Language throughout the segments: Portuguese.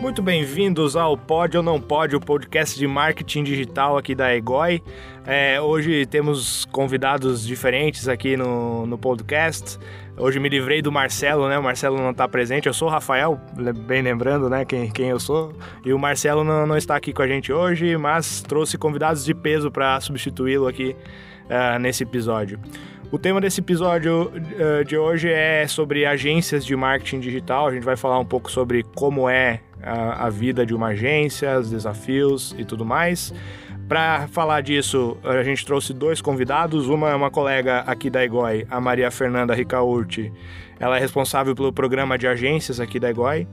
Muito bem-vindos ao Pode ou Não Pode, o podcast de marketing digital aqui da Egoi. É, hoje temos convidados diferentes aqui no, no podcast. Hoje me livrei do Marcelo, né? O Marcelo não está presente. Eu sou o Rafael, bem lembrando, né? Quem, quem eu sou. E o Marcelo não, não está aqui com a gente hoje, mas trouxe convidados de peso para substituí-lo aqui uh, nesse episódio. O tema desse episódio uh, de hoje é sobre agências de marketing digital. A gente vai falar um pouco sobre como é a, a vida de uma agência, os desafios e tudo mais. Para falar disso, a gente trouxe dois convidados. Uma é uma colega aqui da EGOI, a Maria Fernanda Ricaurti. Ela é responsável pelo programa de agências aqui da EGOI.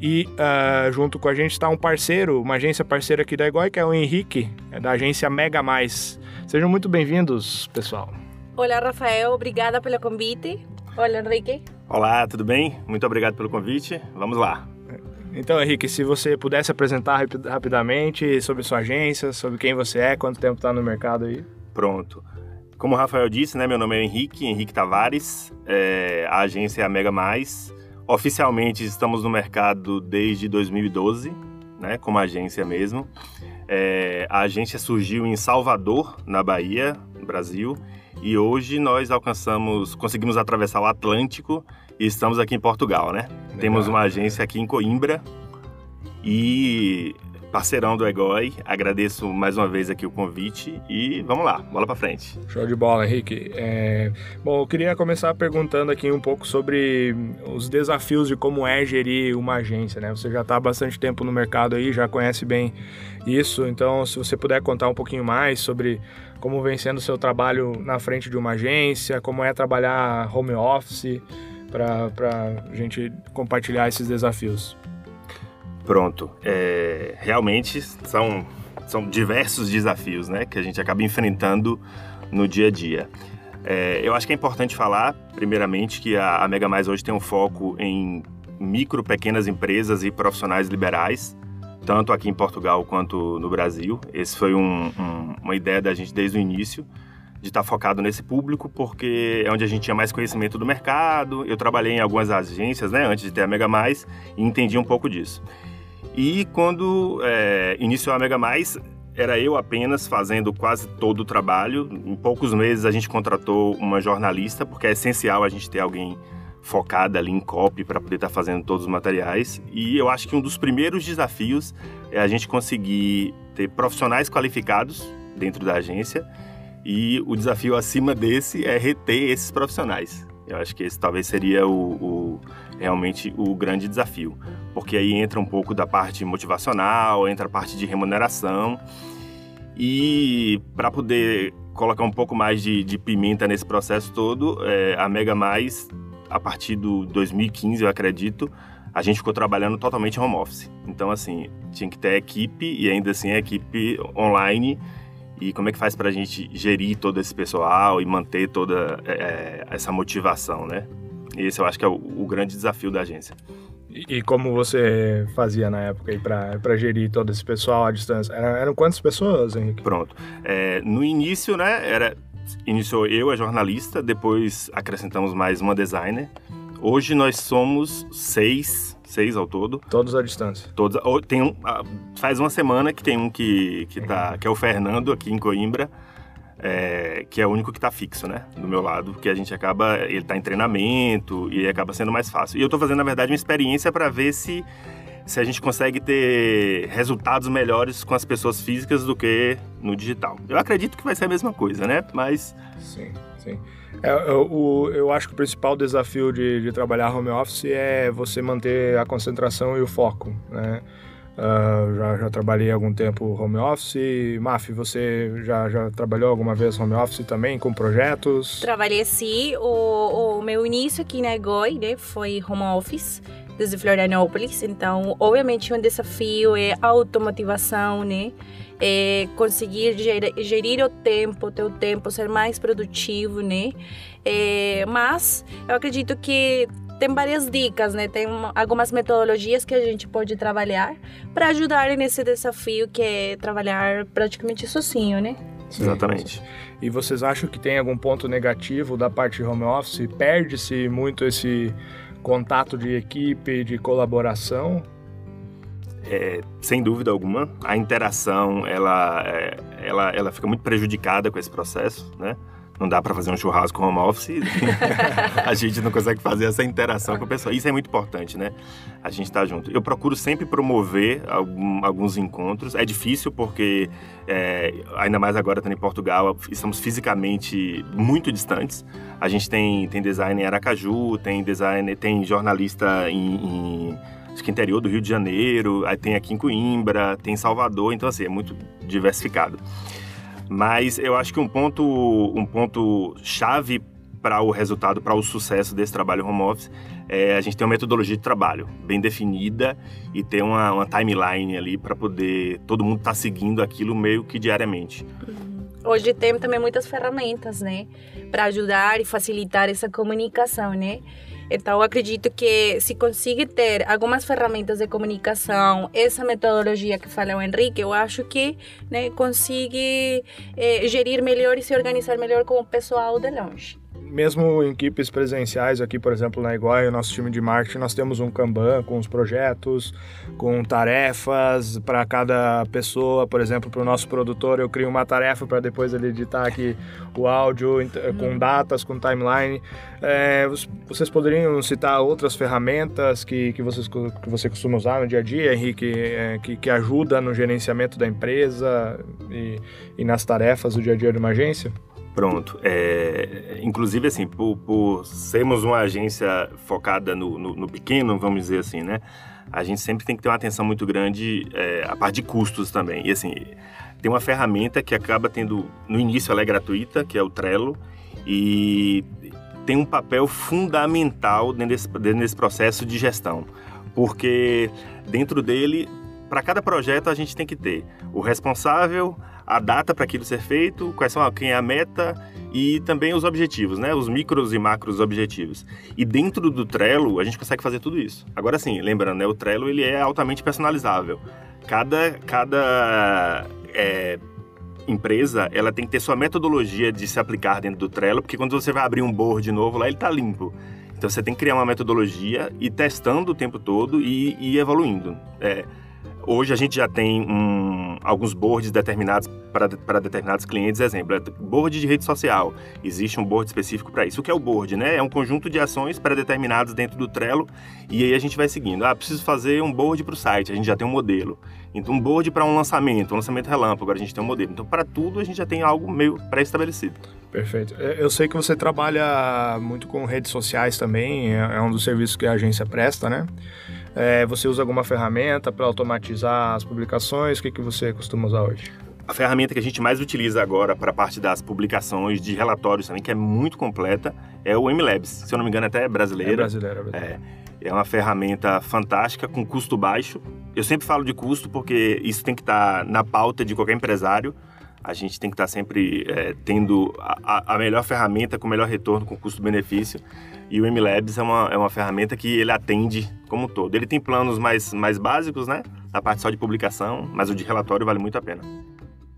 E uh, junto com a gente está um parceiro, uma agência parceira aqui da EGOI, que é o Henrique, é da agência Mega Mais. Sejam muito bem-vindos, pessoal. Olá, Rafael. Obrigada pelo convite. Olá, Henrique. Olá, tudo bem? Muito obrigado pelo convite. Vamos lá. Então, Henrique, se você pudesse apresentar rapidamente sobre sua agência, sobre quem você é, quanto tempo está no mercado aí. Pronto. Como o Rafael disse, né, meu nome é Henrique, Henrique Tavares, é, a agência é a Mega Mais. Oficialmente estamos no mercado desde 2012, né, como agência mesmo. É, a agência surgiu em Salvador, na Bahia, no Brasil, e hoje nós alcançamos, conseguimos atravessar o Atlântico e estamos aqui em Portugal, né? Legal. Temos uma agência aqui em Coimbra e parceirão do Egoi. Agradeço mais uma vez aqui o convite e vamos lá, bola para frente. Show de bola, Henrique. É... Bom, eu queria começar perguntando aqui um pouco sobre os desafios de como é gerir uma agência, né? Você já está há bastante tempo no mercado aí, já conhece bem isso, então se você puder contar um pouquinho mais sobre como vem sendo o seu trabalho na frente de uma agência, como é trabalhar home office, para a gente compartilhar esses desafios. Pronto. É, realmente são, são diversos desafios né, que a gente acaba enfrentando no dia a dia. É, eu acho que é importante falar, primeiramente, que a, a Mega Mais hoje tem um foco em micro, pequenas empresas e profissionais liberais, tanto aqui em Portugal quanto no Brasil. Esse foi um, um, uma ideia da gente desde o início de estar tá focado nesse público, porque é onde a gente tinha mais conhecimento do mercado. Eu trabalhei em algumas agências, né, antes de ter a Mega Mais, e entendi um pouco disso. E quando é, iniciou a Mega Mais, era eu apenas fazendo quase todo o trabalho. Em poucos meses a gente contratou uma jornalista, porque é essencial a gente ter alguém focado ali em copy para poder estar tá fazendo todos os materiais. E eu acho que um dos primeiros desafios é a gente conseguir ter profissionais qualificados dentro da agência e o desafio acima desse é reter esses profissionais. Eu acho que esse talvez seria o, o, realmente o grande desafio, porque aí entra um pouco da parte motivacional, entra a parte de remuneração e para poder colocar um pouco mais de, de pimenta nesse processo todo, é, a Mega Mais, a partir do 2015, eu acredito, a gente ficou trabalhando totalmente home office. Então, assim, tinha que ter equipe e ainda assim a equipe online e como é que faz para a gente gerir todo esse pessoal e manter toda é, é, essa motivação, né? Esse eu acho que é o, o grande desafio da agência. E, e, como você fazia na época para gerir todo esse pessoal à distância? Eram, eram quantas pessoas, Henrique? Pronto. É, no início, né, era, iniciou eu, a jornalista, depois acrescentamos mais uma designer. Hoje nós somos seis seis ao todo. Todos à distância. Todos. Tem um, faz uma semana que tem um que, que, tá, que é o Fernando aqui em Coimbra. É, que é o único que está fixo, né? Do meu lado, porque a gente acaba, ele está em treinamento e acaba sendo mais fácil. E eu estou fazendo, na verdade, uma experiência para ver se, se a gente consegue ter resultados melhores com as pessoas físicas do que no digital. Eu acredito que vai ser a mesma coisa, né? Mas. Sim, sim. É, eu, eu acho que o principal desafio de, de, trabalhar home office é você manter a concentração e o foco, né? Uh, já, já trabalhei algum tempo home office. Maf, você já, já trabalhou alguma vez home office também, com projetos? Trabalhei sim. O, o meu início aqui na EGOI né, foi home office, desde Florianópolis. Então, obviamente, um desafio é a automotivação, né? é, conseguir gerir, gerir, o tempo, teu tempo, ser mais produtivo, né? É, mas eu acredito que tem várias dicas, né? Tem algumas metodologias que a gente pode trabalhar para ajudar nesse desafio que é trabalhar praticamente sozinho, né? Sim, Exatamente. E vocês acham que tem algum ponto negativo da parte de home office? Perde-se muito esse contato de equipe, de colaboração? é, sem dúvida alguma, a interação ela, é, ela, ela fica muito prejudicada com esse processo, né? Não dá para fazer um churrasco home office, a gente não consegue fazer essa interação com a pessoa. Isso é muito importante, né? A gente tá junto. Eu procuro sempre promover algum, alguns encontros. É difícil porque, é, ainda mais agora estando em Portugal, estamos fisicamente muito distantes. A gente tem, tem design em Aracaju, tem design, tem jornalista em, em acho que interior do Rio de Janeiro, aí tem aqui em Coimbra, tem em Salvador, então assim, é muito diversificado. Mas eu acho que um ponto, um ponto chave para o resultado, para o sucesso desse trabalho home office, é a gente ter uma metodologia de trabalho bem definida e ter uma, uma timeline ali para poder todo mundo estar tá seguindo aquilo meio que diariamente. Uhum. Hoje tem também muitas ferramentas, né, para ajudar e facilitar essa comunicação, né? Então, acredito que se conseguir ter algumas ferramentas de comunicação, essa metodologia que fala o Henrique, eu acho que né, eh, gerir melhor e se organizar melhor com o pessoal de longe mesmo em equipes presenciais, aqui, por exemplo, na Iguai, o nosso time de marketing, nós temos um Kanban com os projetos, com tarefas para cada pessoa. Por exemplo, para o nosso produtor, eu crio uma tarefa para depois ele editar aqui o áudio com uhum. datas, com timeline. É, vocês poderiam citar outras ferramentas que, que, vocês, que você costuma usar no dia a dia, Henrique, é, que, que ajuda no gerenciamento da empresa e, e nas tarefas do dia a dia de uma agência? Pronto. É, inclusive, assim, por, por, sermos uma agência focada no, no, no, pequeno, vamos dizer assim, né? A gente sempre tem que ter uma atenção muito grande é, a parte de custos também. E, assim, tem uma ferramenta que acaba tendo... No início, ela é gratuita, que é o Trello. E tem um papel fundamental dentro desse, dentro desse processo de gestão. Porque dentro dele, para cada projeto, a gente tem que ter o responsável a data para aquilo ser feito, quais são quem é a meta e também os objetivos, né? Os micros e macros objetivos. E dentro do Trello a gente consegue fazer tudo isso. Agora sim, lembrando, né? O Trello ele é altamente personalizável. Cada cada é, empresa ela tem que ter sua metodologia de se aplicar dentro do Trello, porque quando você vai abrir um board de novo lá ele está limpo. Então você tem que criar uma metodologia e testando o tempo todo e, e evoluindo. É, Hoje a gente já tem um, alguns boards determinados para determinados clientes. Exemplo, é board de rede social. Existe um board específico para isso. O que é o board? Né? É um conjunto de ações pré-determinadas dentro do Trello e aí a gente vai seguindo. Ah, preciso fazer um board para o site. A gente já tem um modelo. Então, um board para um lançamento, um lançamento relâmpago, agora a gente tem um modelo. Então, para tudo, a gente já tem algo meio pré-estabelecido. Perfeito. É, eu sei que você trabalha muito com redes sociais também, é, é um dos serviços que a agência presta, né? É, você usa alguma ferramenta para automatizar as publicações? O que, que você costuma usar hoje? A ferramenta que a gente mais utiliza agora para a parte das publicações de relatórios também, que é muito completa, é o MLabs. Se eu não me engano, até é brasileira. É brasileira, é brasileira. É, é uma ferramenta fantástica, com custo baixo. Eu sempre falo de custo porque isso tem que estar tá na pauta de qualquer empresário. A gente tem que estar tá sempre é, tendo a, a melhor ferramenta com o melhor retorno, com custo-benefício. E o MLabs é uma, é uma ferramenta que ele atende como um todo. Ele tem planos mais, mais básicos, né? Na parte só de publicação, mas o de relatório vale muito a pena.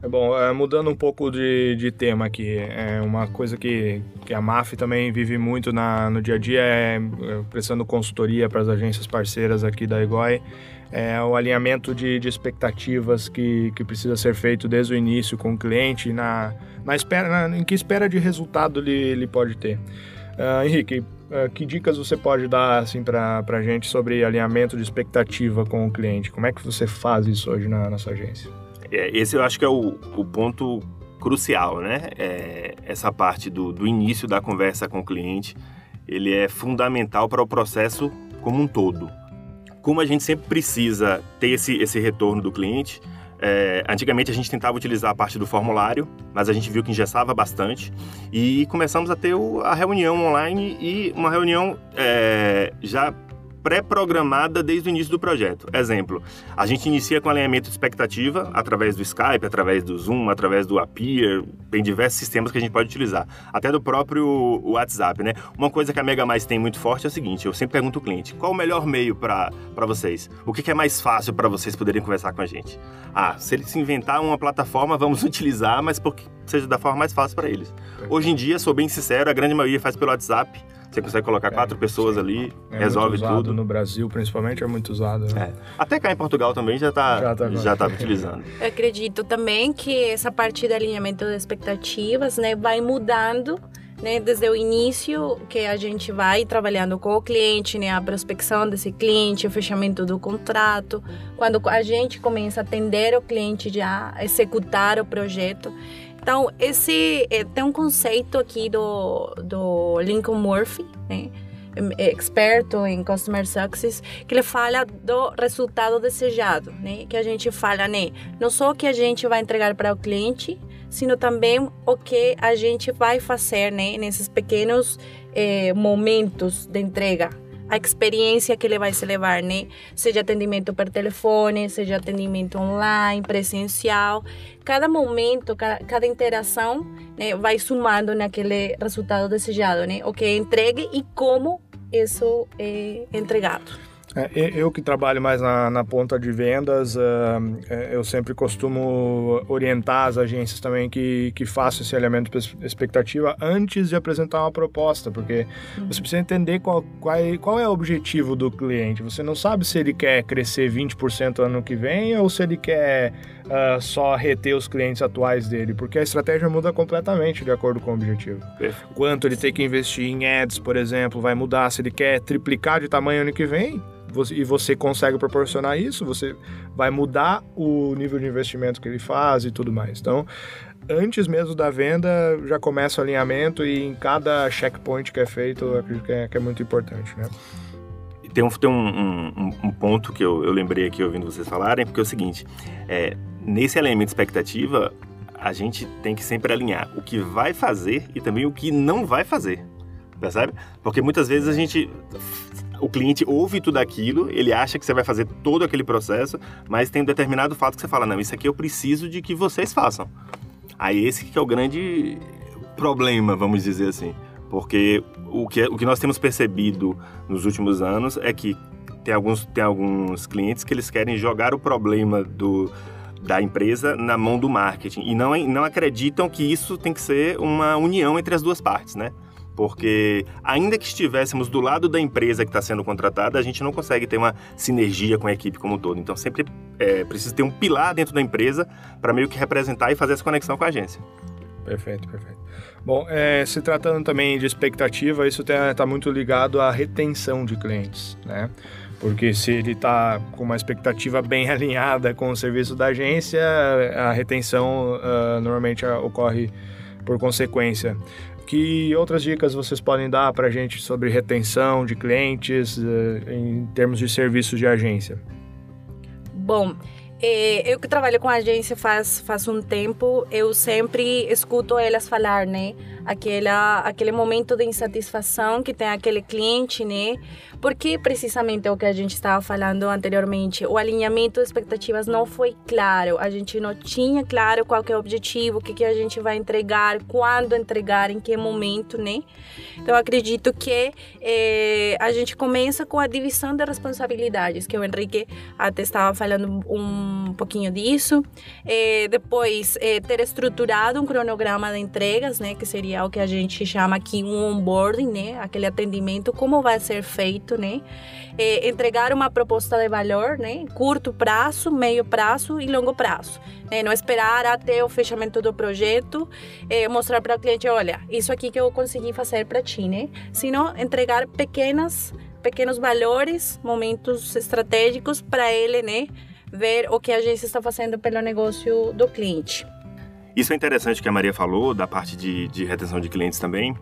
É bom, é, mudando um pouco de, de tema aqui, é uma coisa que, que a MAF também vive muito na, no dia a dia é, é prestando consultoria para as agências parceiras aqui da EGOI, é o alinhamento de, de expectativas que, que precisa ser feito desde o início com o cliente, na, na espera, na, em que espera de resultado ele, ele pode ter. Uh, Henrique, uh, que dicas você pode dar assim, para a gente sobre alinhamento de expectativa com o cliente? Como é que você faz isso hoje na, na sua agência? É, esse eu acho que é o, o ponto crucial, né? É, essa parte do, do início da conversa com o cliente, ele é fundamental para o processo como um todo. Como a gente sempre precisa ter esse, esse retorno do cliente, é, antigamente a gente tentava utilizar a parte do formulário, mas a gente viu que engessava bastante. E começamos a ter o, a reunião online e uma reunião é, já pré-programada desde o início do projeto. Exemplo, a gente inicia com alinhamento de expectativa através do Skype, através do Zoom, através do Appear, tem diversos sistemas que a gente pode utilizar, até do próprio WhatsApp, né? Uma coisa que a Mega Mais tem muito forte é o seguinte, eu sempre pergunto ao cliente, qual o melhor meio para vocês? O que, que é mais fácil para vocês poderem conversar com a gente? Ah, se eles inventar uma plataforma, vamos utilizar, mas porque seja da forma mais fácil para eles. Hoje em dia, sou bem sincero, a grande maioria faz pelo WhatsApp, Você consegue colocar É, quatro pessoas sim. ali, É resolve muito usado tudo. No Brasil, principalmente, é muito usado. né? É. Até cá em Portugal também já está Já tá- já tá utilizando. Eu acredito também que essa parte de alinhamento de expectativas, né, vai mudando, né, desde o início que a gente vai trabalhando com o cliente, né, a prospecção desse cliente, o fechamento do contrato, quando a gente começa a atender o cliente já, a executar o projeto. Então, esse eh, tem um conceito aqui do, do Lincoln Murphy, né, é experto em customer success, que ele fala do resultado desejado, né? Que a gente fala, né? Não só o que a gente vai entregar para o cliente, sino também o que a gente vai fazer, né? Nesses pequenos eh, momentos de entrega. A experiência que ele vai se levar, né? Seja atendimento por telefone, seja atendimento online, presencial. Cada momento, cada, cada interação, né? Vai somando naquele resultado desejado, né? O que é entregue e como isso é entregado. É, eu que trabalho mais na, na ponta de vendas, é, eu sempre costumo orientar as agências também que, que façam esse alinhamento de expectativa antes de apresentar uma proposta, porque você precisa entender qual, qual, é, qual é o objetivo do cliente. Você não sabe se ele quer crescer 20% ano que vem ou se ele quer ah, só reter os clientes atuais dele, porque a estratégia muda completamente de acordo com o objetivo Perfeito. quanto ele tem que investir em ads, por exemplo, vai mudar. Se ele quer triplicar de tamanho ano que vem e você consegue proporcionar isso, você vai mudar o nível de investimento que ele faz e tudo mais. Então, antes mesmo da venda, já começa o alinhamento e em cada checkpoint que é feito, acredito que é, que é muito importante, né? Tem um, tem um, um- um ponto que eu, eu lembrei aqui ouvindo vocês falarem, porque é o seguinte, é, nesse alinhamento de expectativa, a gente tem que sempre alinhar o que vai fazer e também o que não vai fazer, percebe? Porque muitas vezes a gente, o cliente ouve tudo aquilo, ele acha que você vai fazer todo aquele processo, mas tem um determinado fato que você fala, não, isso aqui eu preciso de que vocês façam. Aí esse que é o grande problema, vamos dizer assim. Porque o que, o que nós temos percebido nos últimos anos é que tem alguns, tem alguns clientes que eles querem jogar o problema do, da empresa na mão do marketing e não, não acreditam que isso tem que ser uma união entre as duas partes, né? Porque ainda que estivéssemos do lado da empresa que está sendo contratada, a gente não consegue ter uma sinergia com a equipe como um todo. Então sempre é, precisa ter um pilar dentro da empresa para meio que representar e fazer essa conexão com a agência. Perfeito, perfeito. Bom, é, se tratando também de expectativa, isso está muito ligado à retenção de clientes, né? Porque se ele está com uma expectativa bem alinhada com o serviço da agência, a retenção ah, normalmente ocorre por consequência. Que outras dicas vocês podem dar para a gente sobre retenção de clientes eh, em termos de serviços de agência? Bom, eh, eu que trabalho com agência faz, faz um tempo, eu sempre escuto elas falar, né? Aquela, aquele momento de insatisfação que tem aquele cliente, né? Porque precisamente é o que a gente estava falando anteriormente, o alinhamento de expectativas não foi claro, a gente não tinha claro qual é o objetivo, o que, que a gente vai entregar, quando entregar, em que momento, né? Então, acredito que eh, a gente começa com a divisão de responsabilidades, que o Henrique até estava falando um pouquinho disso. Eh, depois, eh, ter estruturado um cronograma de entregas, né, que seria o que a gente chama aqui um onboarding, né, aquele atendimento, como vai ser feito, né. Eh, entregar uma proposta de valor, né, curto prazo, meio prazo e longo prazo. Né, não esperar até o fechamento do projeto, eh, mostrar para o cliente, olha, isso aqui que eu consegui fazer para ti, né, sino entregar pequenas pequenos valores, momentos estratégicos para ele, né, ver o que a agência está fazendo pelo negócio do cliente. Isso é interessante que a Maria falou, da parte de, de retenção de clientes também,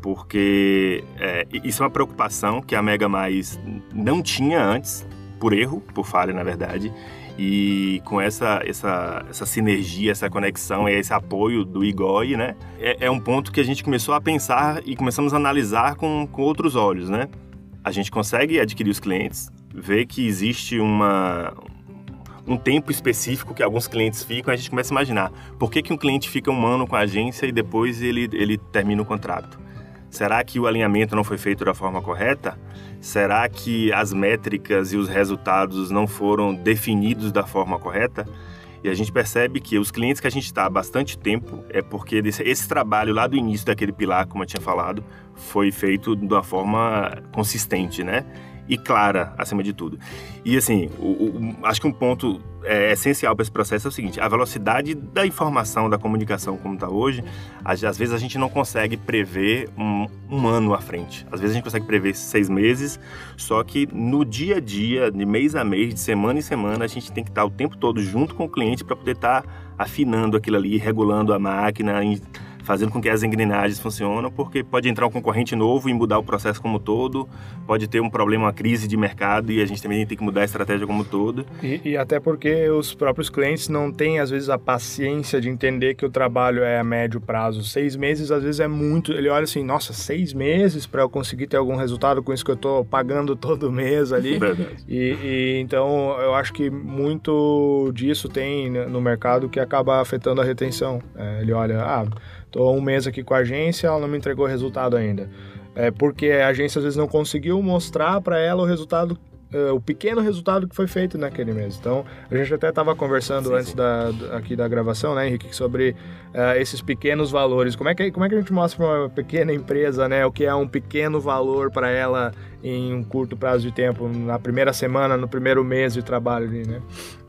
porque é, isso é uma preocupação que a Mega Mais não tinha antes, por erro, por falha, na verdade, e com essa, essa, essa sinergia, essa conexão e esse apoio do IGOI, né, é, é um ponto que a gente começou a pensar e começamos a analisar com, com outros olhos, né. A gente consegue adquirir os clientes, ver que existe uma, um tempo específico que alguns clientes ficam, a gente começa a imaginar por que, que um cliente fica um ano com a agência e depois ele, ele termina o contrato. Será que o alinhamento não foi feito da forma correta? Será que as métricas e os resultados não foram definidos da forma correta? E a gente percebe que os clientes que a gente está há bastante tempo é porque esse trabalho lá do início daquele pilar, como eu tinha falado, foi feito de uma forma consistente, né? E clara, acima de tudo. E assim, o, o, acho que um ponto é, essencial para esse processo é o seguinte: a velocidade da informação, da comunicação, como está hoje, às, às, vezes a gente não consegue prever um, um, ano à frente. Às vezes a gente consegue prever seis meses, só que no dia a dia, de mês a mês, de semana em semana, a gente tem que estar o tempo todo junto com o cliente para poder estar tá afinando aquilo ali, regulando a máquina fazendo com que as engrenagens funcionem, porque pode entrar um concorrente novo e mudar o processo como todo, pode ter um problema, uma crise de mercado e a gente também tem que mudar a estratégia como todo. E, e até porque os próprios clientes não têm, às vezes, a paciência de entender que o trabalho é a médio prazo. Seis meses, às vezes, é muito. Ele olha assim, nossa, seis meses para eu conseguir ter algum resultado com isso que eu estou pagando todo mês ali. Verdade. E, e então, eu acho que muito disso tem no mercado que acaba afetando a retenção. É, ele olha, ah, Estou um mês aqui com a agência, ela não me entregou resultado ainda. É porque a agência às vezes não conseguiu mostrar para ela o resultado Uh, o pequeno resultado que foi feito naquele mês. Então, a gente até estava conversando sim, antes sim. Da, aqui da gravação, né, Henrique, sobre uh, esses pequenos valores. Como é, que, como é que a gente mostra para uma pequena empresa, né, o que é um pequeno valor para ela em um curto prazo de tempo, na primeira semana, no primeiro mês de trabalho ali, né?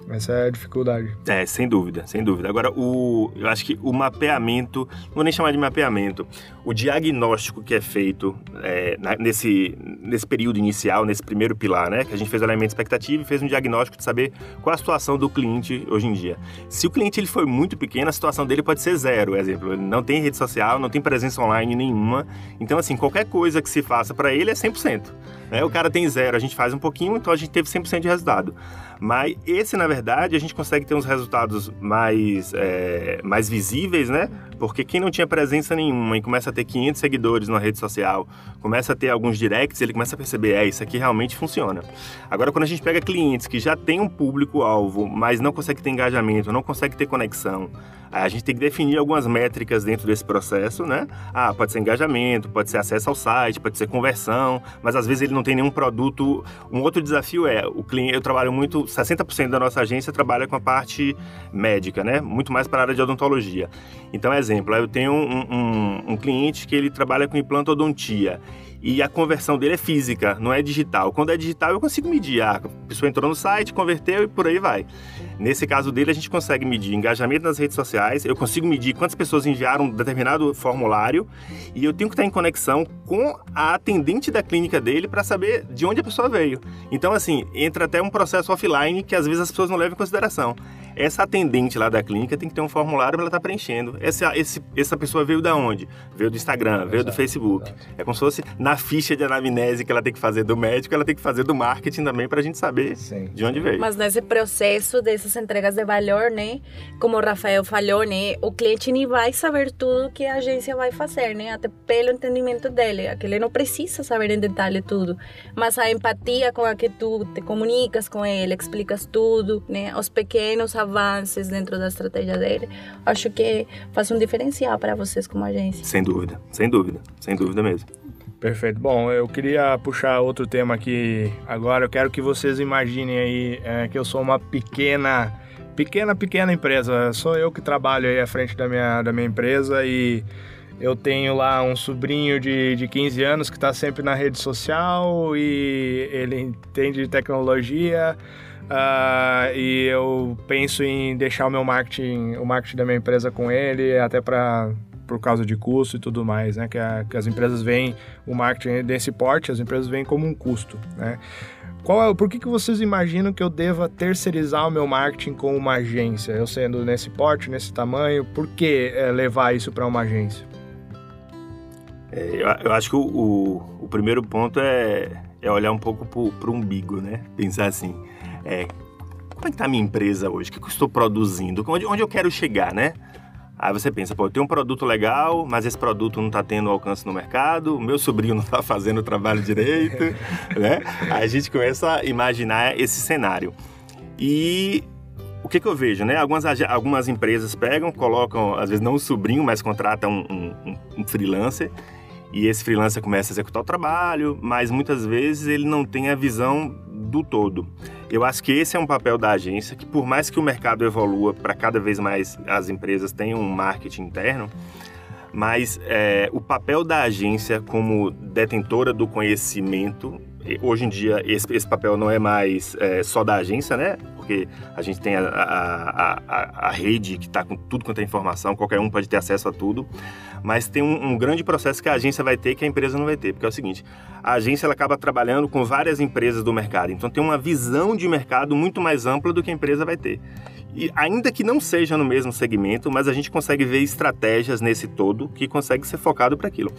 Essa é a dificuldade. É, sem dúvida, sem dúvida. Agora, o, eu acho que o mapeamento, não vou nem chamar de mapeamento, o diagnóstico que é feito é, nesse, nesse período inicial, nesse primeiro pilar, né? Que a gente fez o elemento expectativa e fez um diagnóstico de saber qual a situação do cliente hoje em dia. Se o cliente ele foi muito pequeno, a situação dele pode ser zero, exemplo. Ele não tem rede social, não tem presença online nenhuma. Então, assim, qualquer coisa que se faça para ele é 100%. Né? O cara tem zero, a gente faz um pouquinho, então a gente teve 100% de resultado. Mas esse, na verdade, a gente consegue ter uns resultados mais, é, mais visíveis, né? Porque quem não tinha presença nenhuma e começa a ter 500 seguidores na rede social, começa a ter alguns directs, ele começa a perceber, é, isso aqui realmente funciona. Agora, quando a gente pega clientes que já têm um público-alvo, mas não consegue ter engajamento, não consegue ter conexão, a gente tem que definir algumas métricas dentro desse processo, né? Ah, pode ser engajamento, pode ser acesso ao site, pode ser conversão, mas às vezes ele não tem nenhum produto. Um outro desafio é, o cliente, eu trabalho muito, 60% da nossa agência trabalha com a parte médica, né? Muito mais para a área de odontologia. Então, exemplo, eu tenho um, um, um cliente que ele trabalha com implantodontia e a conversão dele é física, não é digital. Quando é digital, eu consigo medir. Ah, a pessoa entrou no site, converteu e por aí vai. Nesse caso dele, a gente consegue medir engajamento nas redes sociais, eu consigo medir quantas pessoas enviaram um determinado formulário e eu tenho que estar em conexão com a atendente da clínica dele para saber de onde a pessoa veio. Então, assim, entra até um processo offline que às vezes as pessoas não levam em consideração essa atendente lá da clínica tem que ter um formulário para ela estar tá preenchendo. Essa, esse, essa pessoa veio da onde? Veio do Instagram, exato, veio do Facebook. É como se fosse na ficha de anamnese que ela tem que fazer do médico, ela tem que fazer do marketing também para a gente saber Sim. de onde veio. Mas nesse processo dessas entregas de valor, né? Como o Rafael falou, né? O cliente nem vai saber tudo que a agência vai fazer, né? Até pelo entendimento dele. Aquele não precisa saber em detalhe tudo. Mas a empatia com a que tu te comunicas com ele, explicas tudo, né? Os pequenos avanços dentro da estratégia dele, acho que faz um diferencial para vocês como agência. Sem dúvida, sem dúvida, sem dúvida mesmo. Perfeito. Bom, eu queria puxar outro tema aqui agora. Eu quero que vocês imaginem aí é, que eu sou uma pequena, pequena, pequena empresa. Sou eu que trabalho aí à frente da minha, da minha empresa e eu tenho lá um sobrinho de, de 15 anos que está sempre na rede social e ele entende de tecnologia. Uh, e eu penso em deixar o meu marketing, o marketing da minha empresa com ele, até para por causa de custo e tudo mais, né? Que, a, que as empresas veem o marketing desse porte, as empresas veem como um custo, né? Qual é, por que, que vocês imaginam que eu deva terceirizar o meu marketing com uma agência? Eu sendo nesse porte, nesse tamanho, por que é, levar isso para uma agência? É, eu, eu, acho que o, o, o, primeiro ponto é, é olhar um pouco para o umbigo, né? Pensar assim, é, como é que tá a minha empresa hoje? O que eu estou produzindo? Onde, onde eu quero chegar, né? Aí você pensa, pô, eu tenho um produto legal, mas esse produto não está tendo alcance no mercado, o meu sobrinho não está fazendo o trabalho direito, né? Aí a gente começa a imaginar esse cenário. E o que, que eu vejo, né? Algumas, algumas empresas pegam, colocam, às vezes não o sobrinho, mas contratam um, um, um freelancer, e esse freelancer começa a executar o trabalho, mas muitas vezes ele não tem a visão do todo. Eu acho que esse é um papel da agência, que por mais que o mercado evolua para cada vez mais as empresas tenham um marketing interno, mas é, o papel da agência como detentora do conhecimento hoje em dia esse, esse papel não é mais é, só da agência, né? Porque a gente tem a, a, a, a rede que está com tudo quanto é informação, qualquer um pode ter acesso a tudo, mas tem um, um, grande processo que a agência vai ter que a empresa não vai ter, porque é o seguinte, a agência ela acaba trabalhando com várias empresas do mercado, então tem uma visão de mercado muito mais ampla do que a empresa vai ter. E ainda que não seja no mesmo segmento, mas a gente consegue ver estratégias nesse todo que consegue ser focado para aquilo.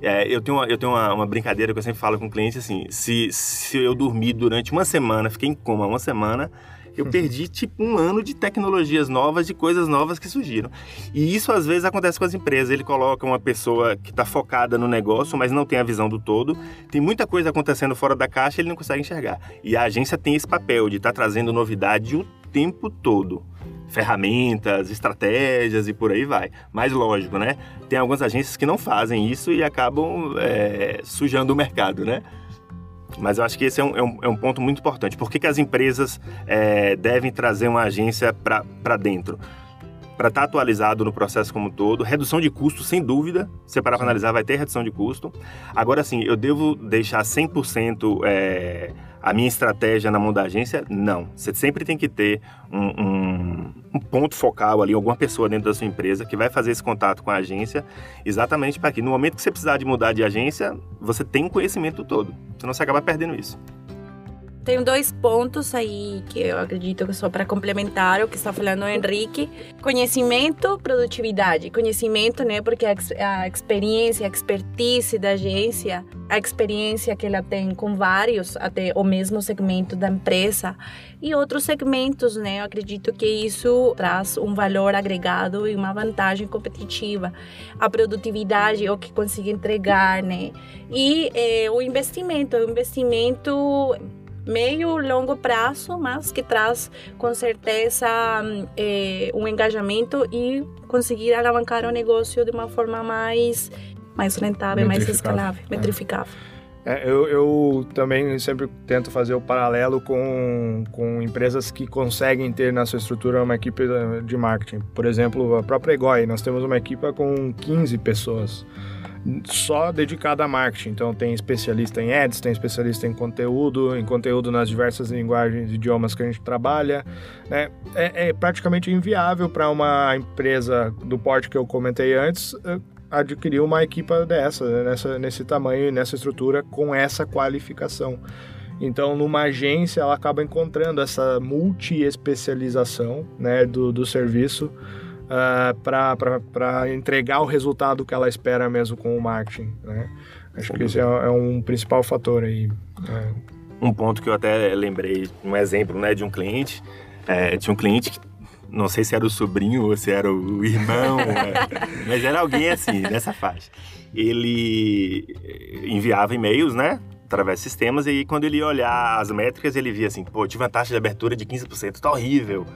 É, eu tenho, uma, eu tenho uma, uma, brincadeira que eu sempre falo com o cliente assim: se, se eu dormir durante uma semana, fiquei em coma uma semana, eu perdi tipo um ano de tecnologias novas, de coisas novas que surgiram. E isso às vezes acontece com as empresas. Ele coloca uma pessoa que está focada no negócio, mas não tem a visão do todo. Tem muita coisa acontecendo fora da caixa, ele não consegue enxergar. E a agência tem esse papel de estar tá trazendo novidade o tempo todo ferramentas, estratégias e por aí vai. Mas lógico, né? Tem algumas agências que não fazem isso e acabam é, sujando o mercado, né? Mas eu acho que esse é um, é um, é um ponto muito importante. Por que, que as empresas é, devem trazer uma agência para dentro? Para estar tá atualizado no processo como um todo. Redução de custo, sem dúvida. Se parar para analisar, vai ter redução de custo. Agora, sim, eu devo deixar 100% é, a minha estratégia na mão da agência? Não. Você sempre tem que ter um, um, um, ponto focal ali, alguma pessoa dentro da sua empresa que vai fazer esse contato com a agência, exatamente para que no momento que você precisar de mudar de agência, você tenha um conhecimento todo. Senão você acaba perdendo isso. Tenho dois pontos aí que eu acredito que só para complementar o que está falando o Henrique. Conhecimento, produtividade. Conhecimento, né? Porque a, a experiência, a expertise da agência, a experiência que ela tem com vários, até o mesmo segmento da empresa e outros segmentos, né? Eu acredito que isso traz um valor agregado e uma vantagem competitiva. A produtividade, o que consiga entregar, né? E é, o investimento, o investimento meio longo prazo, mas que traz com certeza é, um engajamento e conseguir alavancar o negócio de uma forma mais mais rentável, mais escalável, é. metrificável. É, eu, eu, também sempre tento fazer o paralelo com, com empresas que conseguem ter na sua estrutura uma equipe de marketing. Por exemplo, a própria Egoi, nós temos uma equipe com 15 pessoas só dedicada a marketing. Então tem especialista em ads, tem especialista em conteúdo, em conteúdo nas diversas linguagens e idiomas que a gente trabalha. Né? É, é praticamente inviável para uma empresa do porte que eu comentei antes eh, adquirir uma equipa dessa, né? nessa, nesse tamanho, nessa estrutura, com essa qualificação. Então, numa agência, ela acaba encontrando essa multi-especialização né, do, do serviço uh, para entregar o resultado que ela espera mesmo com o marketing. Né? Acho que esse é, é, um principal fator aí. É. Um ponto que eu até lembrei, um exemplo né, de um cliente, é, tinha um cliente que não sei se era o sobrinho ou se era o irmão, mas era alguém assim, nessa faixa. Ele enviava e-mails, né? Através de sistemas, e quando ele ia olhar as métricas, ele via assim: pô, tive uma taxa de abertura de 15%, tá horrível.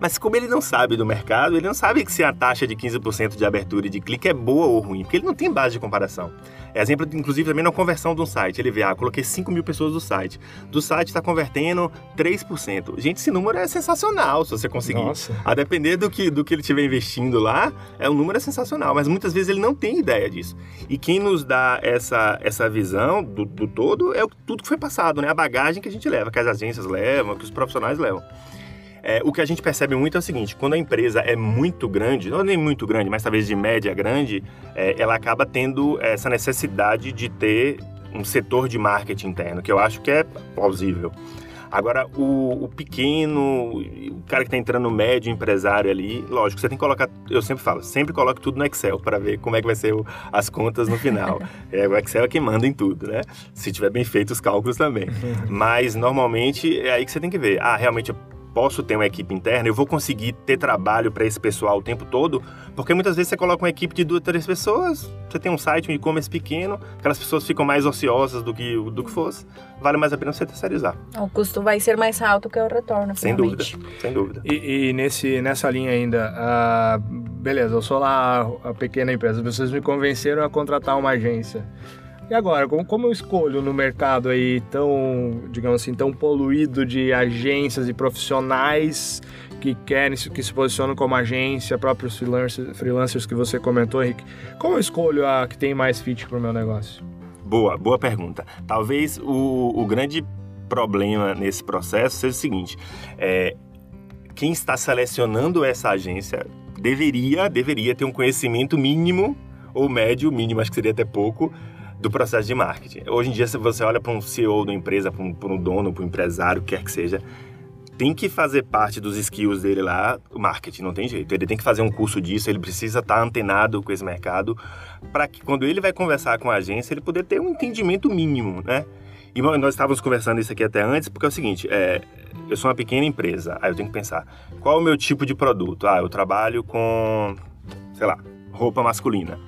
Mas como ele não sabe do mercado, ele não sabe que se a taxa de 15% de abertura e de clique é boa ou ruim, porque ele não tem base de comparação. É exemplo, inclusive, também na conversão de um site. Ele vê, ah, coloquei 5 mil pessoas do site. Do site está convertendo 3%. Gente, esse número é sensacional se você conseguir. Nossa. A depender do que, do que ele estiver investindo lá, é um número é sensacional. Mas muitas vezes ele não tem ideia disso. E quem nos dá essa, essa visão do, do todo é o, tudo que foi passado, né? A bagagem que a gente leva, que as agências levam, que os profissionais levam. É, o que a gente percebe muito é o seguinte: quando a empresa é muito grande, não nem muito grande, mas talvez de média grande, é, ela acaba tendo essa necessidade de ter um setor de marketing interno, que eu acho que é plausível. Agora, o, o pequeno, o cara que está entrando no médio empresário ali, lógico, você tem que colocar, eu sempre falo, sempre coloque tudo no Excel para ver como é que vai ser o, as contas no final. é, o Excel é quem manda em tudo, né? Se tiver bem feito os cálculos também. Mas, normalmente, é aí que você tem que ver. Ah, realmente, posso ter uma equipe interna, eu vou conseguir ter trabalho para esse pessoal o tempo todo, porque muitas vezes você coloca uma equipe de duas, três pessoas, você tem um site, um e-commerce pequeno, aquelas pessoas ficam mais ociosas do que, do que fosse, vale mais a pena você terceirizar. O custo vai ser mais alto que o retorno, Sem dúvida, sem dúvida. E, e nesse, nessa linha ainda, uh, beleza, eu sou lá a pequena empresa, vocês me convenceram a contratar uma agência. E agora, como, como eu escolho no mercado aí tão, digamos assim, tão poluído de agências e profissionais que querem, que se posicionam como agência, próprios freelancers, freelancers que você comentou, Henrique, como eu escolho a que tem mais fit para o meu negócio? Boa, boa pergunta. Talvez o, o grande problema nesse processo seja o seguinte: é, quem está selecionando essa agência deveria, deveria ter um conhecimento mínimo ou médio, mínimo acho que seria até pouco, do processo de marketing. Hoje em dia, se você olha para um CEO da empresa, para um, um, dono, para um empresário, quer que seja, tem que fazer parte dos skills dele lá, marketing, não tem jeito. Ele tem que fazer um curso disso, ele precisa estar antenado com esse mercado, para que quando ele vai conversar com a agência, ele poder ter um entendimento mínimo, né? E nós estávamos conversando isso aqui até antes, porque é o seguinte, é, eu sou uma pequena empresa, aí eu tenho que pensar, qual é o meu tipo de produto? Ah, eu trabalho com, sei lá, roupa masculina.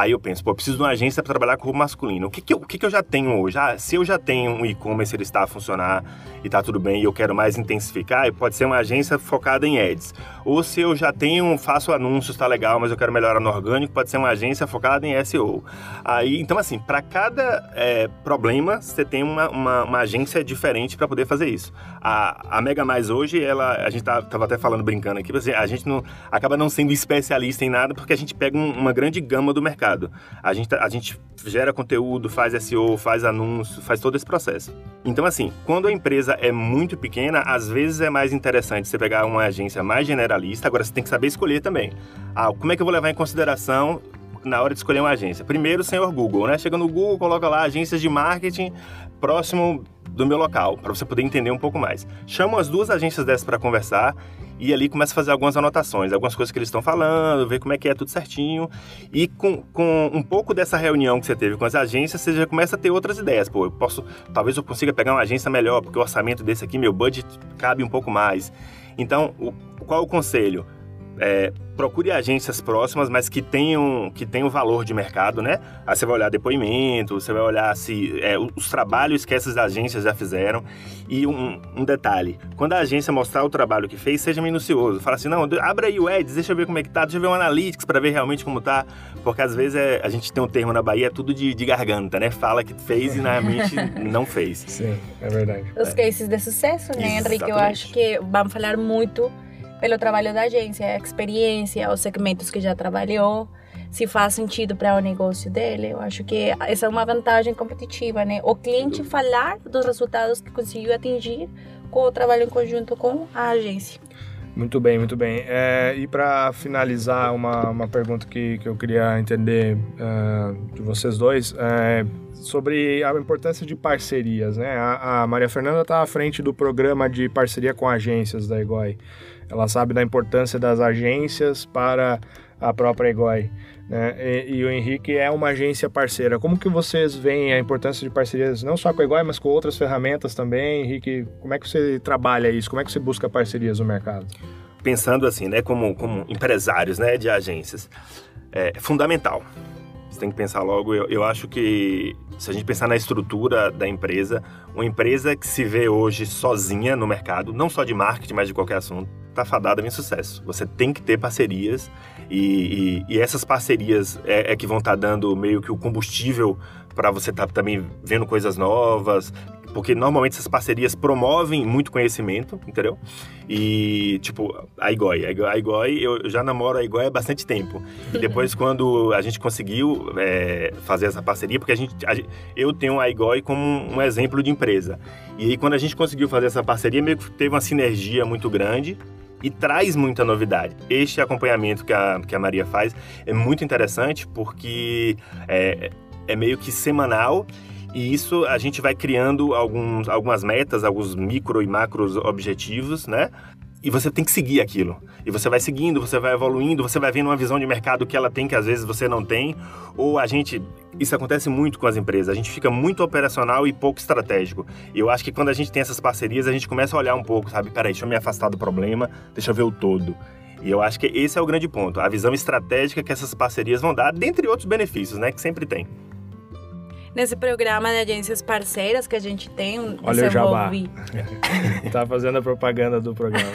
Aí eu penso, pô, eu preciso de uma agência para trabalhar com roupa masculina. O que que eu, o que que eu já tenho hoje? Ah, se eu já tenho um e-commerce, ele está a funcionar e está tudo bem e eu quero mais intensificar, pode ser uma agência focada em ads. Ou se eu já tenho, faço anúncios, está legal, mas eu quero melhorar no orgânico, pode ser uma agência focada em SEO. Aí, então assim, para cada é, problema, você tem uma, uma, uma agência diferente para poder fazer isso. A, a Mega Mais hoje, ela, a gente tá, tava até falando, brincando aqui, a gente não, acaba não sendo especialista em nada porque a gente pega um, uma grande gama do mercado A gente, tá, a gente gera conteúdo, faz SEO, faz anúncio, faz todo esse processo. Então, assim, quando a empresa é muito pequena, às vezes é mais interessante você pegar uma agência mais generalista. Agora, você tem que saber escolher também. Ah, como é que eu vou levar em consideração na hora de escolher uma agência? Primeiro, senhor Google, né? Chega no Google, coloca lá agências de marketing próximo do meu local, para você poder entender um pouco mais. Chamo as duas agências dessas para conversar e ali começa a fazer algumas anotações, algumas coisas que eles estão falando, ver como é que é tudo certinho. E com, com um pouco dessa reunião que você teve com as agências, você já começa a ter outras ideias. Pô, eu posso, talvez eu consiga pegar uma agência melhor, porque o orçamento desse aqui, meu budget cabe um pouco mais. Então, o, qual o conselho? É, procure agências próximas, mas que tenham, que tenham valor de mercado, né? Aí você vai olhar depoimento, você vai olhar se é, os trabalhos que essas agências já fizeram. E um, um, detalhe, quando a agência mostrar o trabalho que fez, seja minucioso. Fala assim, não, abre aí o Ads, deixa eu ver como é que tá, deixa eu ver o Analytics para ver realmente como tá. Porque às vezes é, a gente tem um termo na Bahia, é tudo de, de garganta, né? Fala que fez e na mente não fez. Sim, é verdade. Os é. cases de sucesso, né, Henrique? Eu acho que vamos falar muito pelo trabalho da agência, a experiência, os segmentos que já trabalhou, se faz sentido para o negócio dele. Eu acho que essa é uma vantagem competitiva, né? O cliente falar dos resultados que conseguiu atingir com o trabalho em conjunto com a agência. Muito bem, muito bem. É, e para finalizar, uma, uma pergunta que, que eu queria entender uh, de vocês dois é sobre a importância de parcerias. Né? A, a Maria Fernanda está à frente do programa de parceria com agências da EGOI. Ela sabe da importância das agências para a própria EGOI. Né? E, e, o Henrique é uma agência parceira. Como que vocês veem a importância de parcerias, não só com a EGOI, mas com outras ferramentas também? Henrique, como é que você trabalha isso? Como é que você busca parcerias no mercado? Pensando assim, né, como, como empresários né, de agências, é fundamental. Você tem que pensar logo, eu, eu acho que se a gente pensar na estrutura da empresa, uma empresa que se vê hoje sozinha no mercado, não só de marketing, mas de qualquer assunto, está fadada em sucesso. Você tem que ter parcerias e, e, e essas parcerias é, é que vão estar tá dando meio que o combustível para você estar tá também vendo coisas novas, porque normalmente essas parcerias promovem muito conhecimento, entendeu? E, tipo, a Igoi. A Igoi, eu já namoro a Igoi há bastante tempo. E depois, quando a gente conseguiu é, fazer essa parceria, porque a gente, a, eu tenho a Igoi como um exemplo de empresa. E aí, quando a gente conseguiu fazer essa parceria, meio que teve uma sinergia muito grande e traz muita novidade. Este acompanhamento que a, que a Maria faz é muito interessante porque é, é meio que semanal e isso a gente vai criando alguns, algumas metas, alguns micro e macros objetivos, né? E você tem que seguir aquilo. E você vai seguindo, você vai evoluindo, você vai vendo uma visão de mercado que ela tem que às vezes você não tem. Ou a gente. Isso acontece muito com as empresas. A gente fica muito operacional e pouco estratégico. E eu acho que quando a gente tem essas parcerias, a gente começa a olhar um pouco, sabe? Peraí, deixa eu me afastar do problema, deixa eu ver o todo. E eu acho que esse é o grande ponto. A visão estratégica que essas parcerias vão dar, dentre outros benefícios, né? Que sempre tem. Nesse programa de agências parceiras que a gente tem. Olha o jabá. tá fazendo a propaganda do programa.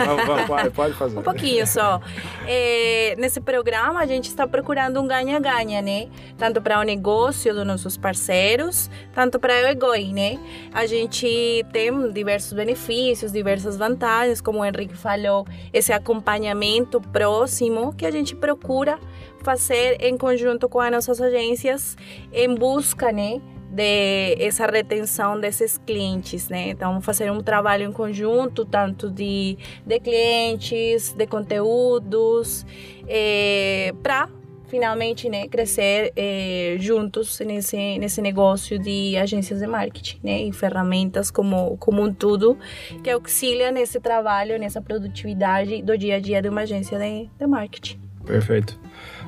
Pode, pode fazer. Um pouquinho só. É, nesse programa a gente está procurando um ganha-ganha, né? Tanto para o negócio dos nossos parceiros, tanto para o EGOI, né? A gente tem diversos benefícios, diversas vantagens, como o Henrique falou, esse acompanhamento próximo que a gente procura fazer em conjunto com as nossas agências em busca, né, de essa retenção desses clientes, né? Então, fazer um trabalho em conjunto, tanto de, de clientes, de conteúdos, é, para finalmente né, crescer é, juntos nesse, nesse negócio de agências de marketing né, e ferramentas como, como um tudo que auxilia nesse trabalho, nessa produtividade do dia a dia de uma agência de, de marketing. Perfeito.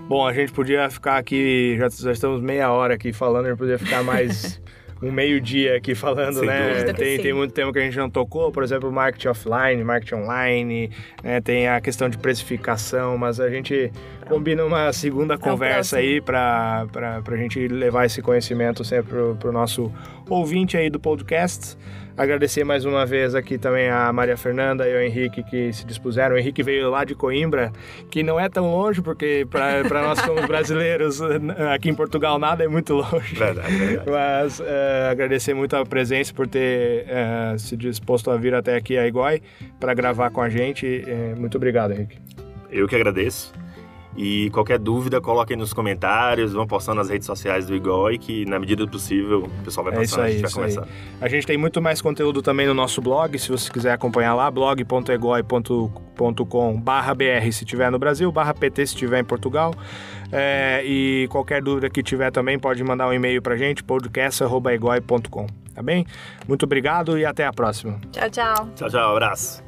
Bom, a gente podia ficar aqui, já, já estamos meia hora aqui falando, a gente podia ficar mais um meio-dia aqui falando, Sem né? Tem, tem muito tempo que a gente não tocou, por exemplo, marketing offline, marketing online, né? tem a questão de precificação, mas a gente combina uma segunda é conversa aí para a gente levar esse conhecimento sempre para o nosso ouvinte aí do podcast. Agradecer mais uma vez aqui também a Maria Fernanda e o Henrique que se dispuseram. O Henrique veio lá de Coimbra, que não é tão longe, porque para nós somos brasileiros, aqui em Portugal nada é muito longe. Verdade, verdade. Mas uh, agradecer muito a presença por ter uh, se disposto a vir até aqui a Igói para gravar com a gente. Uh, muito obrigado, Henrique. Eu que agradeço. E qualquer dúvida, coloquem nos comentários, vão postando nas redes sociais do Igoi, que na medida do possível o pessoal vai passando, é isso aí, a gente vai conversando. Aí. A gente tem muito mais conteúdo também no nosso blog, se você quiser acompanhar lá, blog.egoi.com barra BR se tiver no Brasil, barra PT se tiver em Portugal. É, e qualquer dúvida que tiver também pode mandar um e-mail pra gente, podcast.egoi.com, tá bem? Muito obrigado e até a próxima. Tchau, tchau. Tchau, tchau, abraço.